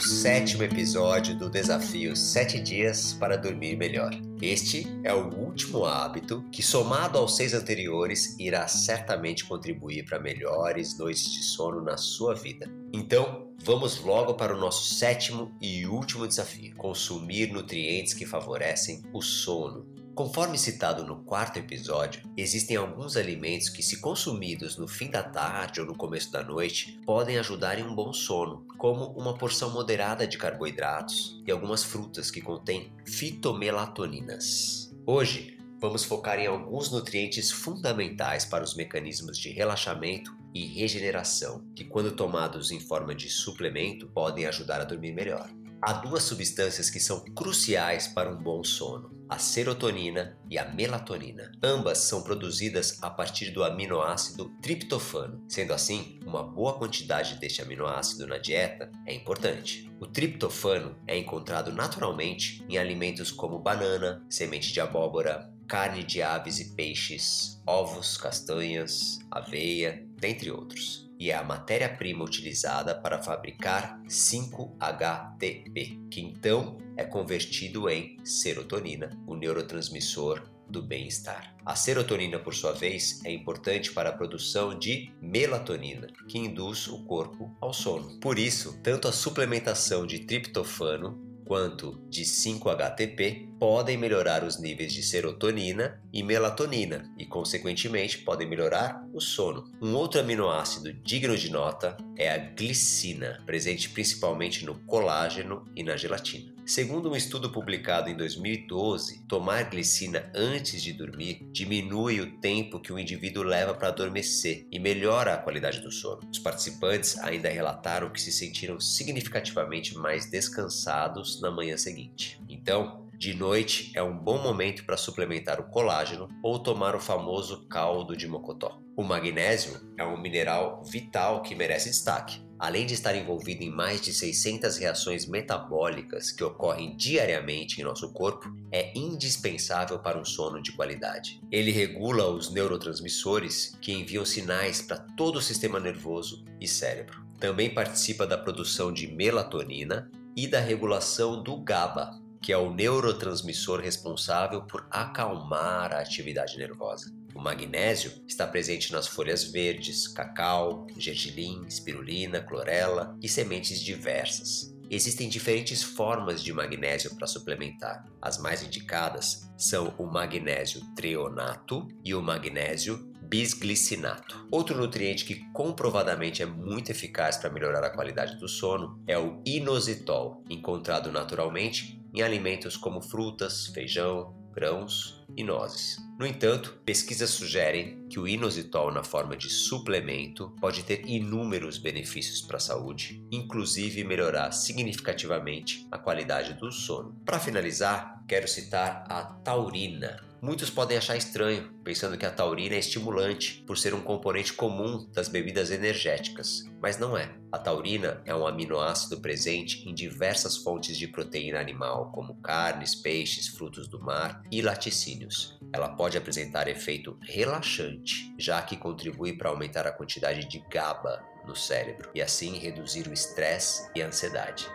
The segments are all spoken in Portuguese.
o sétimo episódio do desafio 7 dias para dormir melhor. Este é o último hábito que, somado aos seis anteriores, irá certamente contribuir para melhores noites de sono na sua vida. Então, vamos logo para o nosso sétimo e último desafio: consumir nutrientes que favorecem o sono. Conforme citado no quarto episódio, existem alguns alimentos que, se consumidos no fim da tarde ou no começo da noite, podem ajudar em um bom sono, como uma porção moderada de carboidratos e algumas frutas que contêm fitomelatoninas. Hoje, vamos focar em alguns nutrientes fundamentais para os mecanismos de relaxamento e regeneração, que, quando tomados em forma de suplemento, podem ajudar a dormir melhor. Há duas substâncias que são cruciais para um bom sono: a serotonina e a melatonina. Ambas são produzidas a partir do aminoácido triptofano. Sendo assim, uma boa quantidade deste aminoácido na dieta é importante. O triptofano é encontrado naturalmente em alimentos como banana, semente de abóbora, carne de aves e peixes, ovos, castanhas, aveia, dentre outros e é a matéria-prima utilizada para fabricar 5-HTP, que então é convertido em serotonina, o neurotransmissor do bem-estar. A serotonina, por sua vez, é importante para a produção de melatonina, que induz o corpo ao sono. Por isso, tanto a suplementação de triptofano quanto de 5-HTP podem melhorar os níveis de serotonina e melatonina e, consequentemente, podem melhorar o sono. Um outro aminoácido digno de nota é a glicina, presente principalmente no colágeno e na gelatina. Segundo um estudo publicado em 2012, tomar glicina antes de dormir diminui o tempo que o indivíduo leva para adormecer e melhora a qualidade do sono. Os participantes ainda relataram que se sentiram significativamente mais descansados na manhã seguinte. Então, de noite é um bom momento para suplementar o colágeno ou tomar o famoso caldo de mocotó. O magnésio é um mineral vital que merece destaque. Além de estar envolvido em mais de 600 reações metabólicas que ocorrem diariamente em nosso corpo, é indispensável para um sono de qualidade. Ele regula os neurotransmissores que enviam sinais para todo o sistema nervoso e cérebro. Também participa da produção de melatonina e da regulação do GABA, que é o neurotransmissor responsável por acalmar a atividade nervosa. O magnésio está presente nas folhas verdes, cacau, gergelim, espirulina, clorela e sementes diversas. Existem diferentes formas de magnésio para suplementar. As mais indicadas são o magnésio treonato e o magnésio bisglicinato. Outro nutriente que comprovadamente é muito eficaz para melhorar a qualidade do sono é o inositol, encontrado naturalmente em alimentos como frutas, feijão, grãos e nozes. No entanto, pesquisas sugerem que o inositol na forma de suplemento pode ter inúmeros benefícios para a saúde, inclusive melhorar significativamente a qualidade do sono. Para finalizar, quero citar a taurina, Muitos podem achar estranho, pensando que a taurina é estimulante por ser um componente comum das bebidas energéticas, mas não é. A taurina é um aminoácido presente em diversas fontes de proteína animal, como carnes, peixes, frutos do mar e laticínios. Ela pode apresentar efeito relaxante, já que contribui para aumentar a quantidade de GABA no cérebro e assim reduzir o estresse e a ansiedade.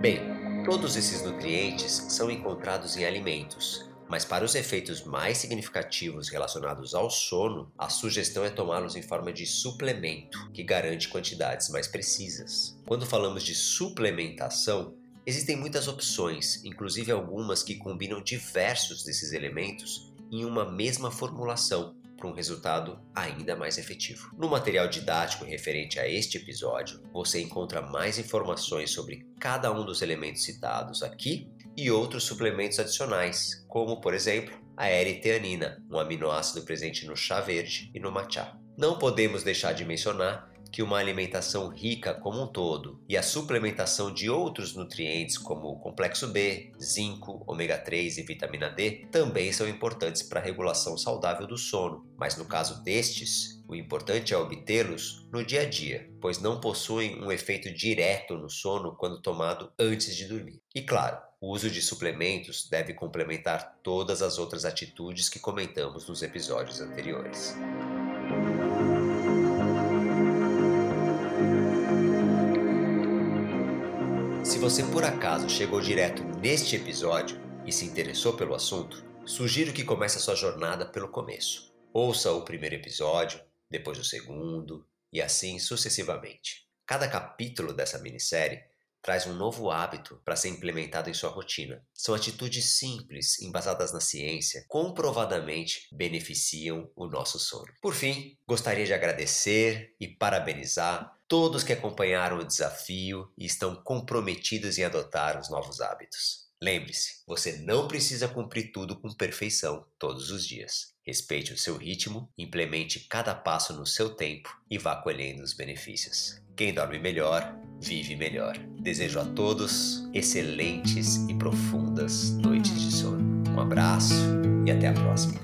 Bem, todos esses nutrientes são encontrados em alimentos, mas para os efeitos mais significativos relacionados ao sono, a sugestão é tomá-los em forma de suplemento, que garante quantidades mais precisas. Quando falamos de suplementação, existem muitas opções, inclusive algumas que combinam diversos desses elementos em uma mesma formulação, para um resultado ainda mais efetivo. No material didático referente a este episódio, você encontra mais informações sobre cada um dos elementos citados aqui e outros suplementos adicionais, como por exemplo a L-teanina, um aminoácido presente no chá verde e no matcha. Não podemos deixar de mencionar que uma alimentação rica como um todo e a suplementação de outros nutrientes como o complexo B, zinco, ômega 3 e vitamina D também são importantes para a regulação saudável do sono, mas no caso destes, o importante é obtê-los no dia a dia, pois não possuem um efeito direto no sono quando tomado antes de dormir. E claro, o uso de suplementos deve complementar todas as outras atitudes que comentamos nos episódios anteriores. Se você por acaso chegou direto neste episódio e se interessou pelo assunto, sugiro que comece a sua jornada pelo começo. Ouça o primeiro episódio, depois o segundo e assim sucessivamente. Cada capítulo dessa minissérie traz um novo hábito para ser implementado em sua rotina. São atitudes simples, embasadas na ciência, comprovadamente beneficiam o nosso sono. Por fim, gostaria de agradecer e parabenizar todos que acompanharam o desafio e estão comprometidos em adotar os novos hábitos. Lembre-se, você não precisa cumprir tudo com perfeição todos os dias. Respeite o seu ritmo, implemente cada passo no seu tempo e vá colhendo os benefícios. Quem dorme melhor, vive melhor. Desejo a todos excelentes e profundas noites de sono. Um abraço e até a próxima.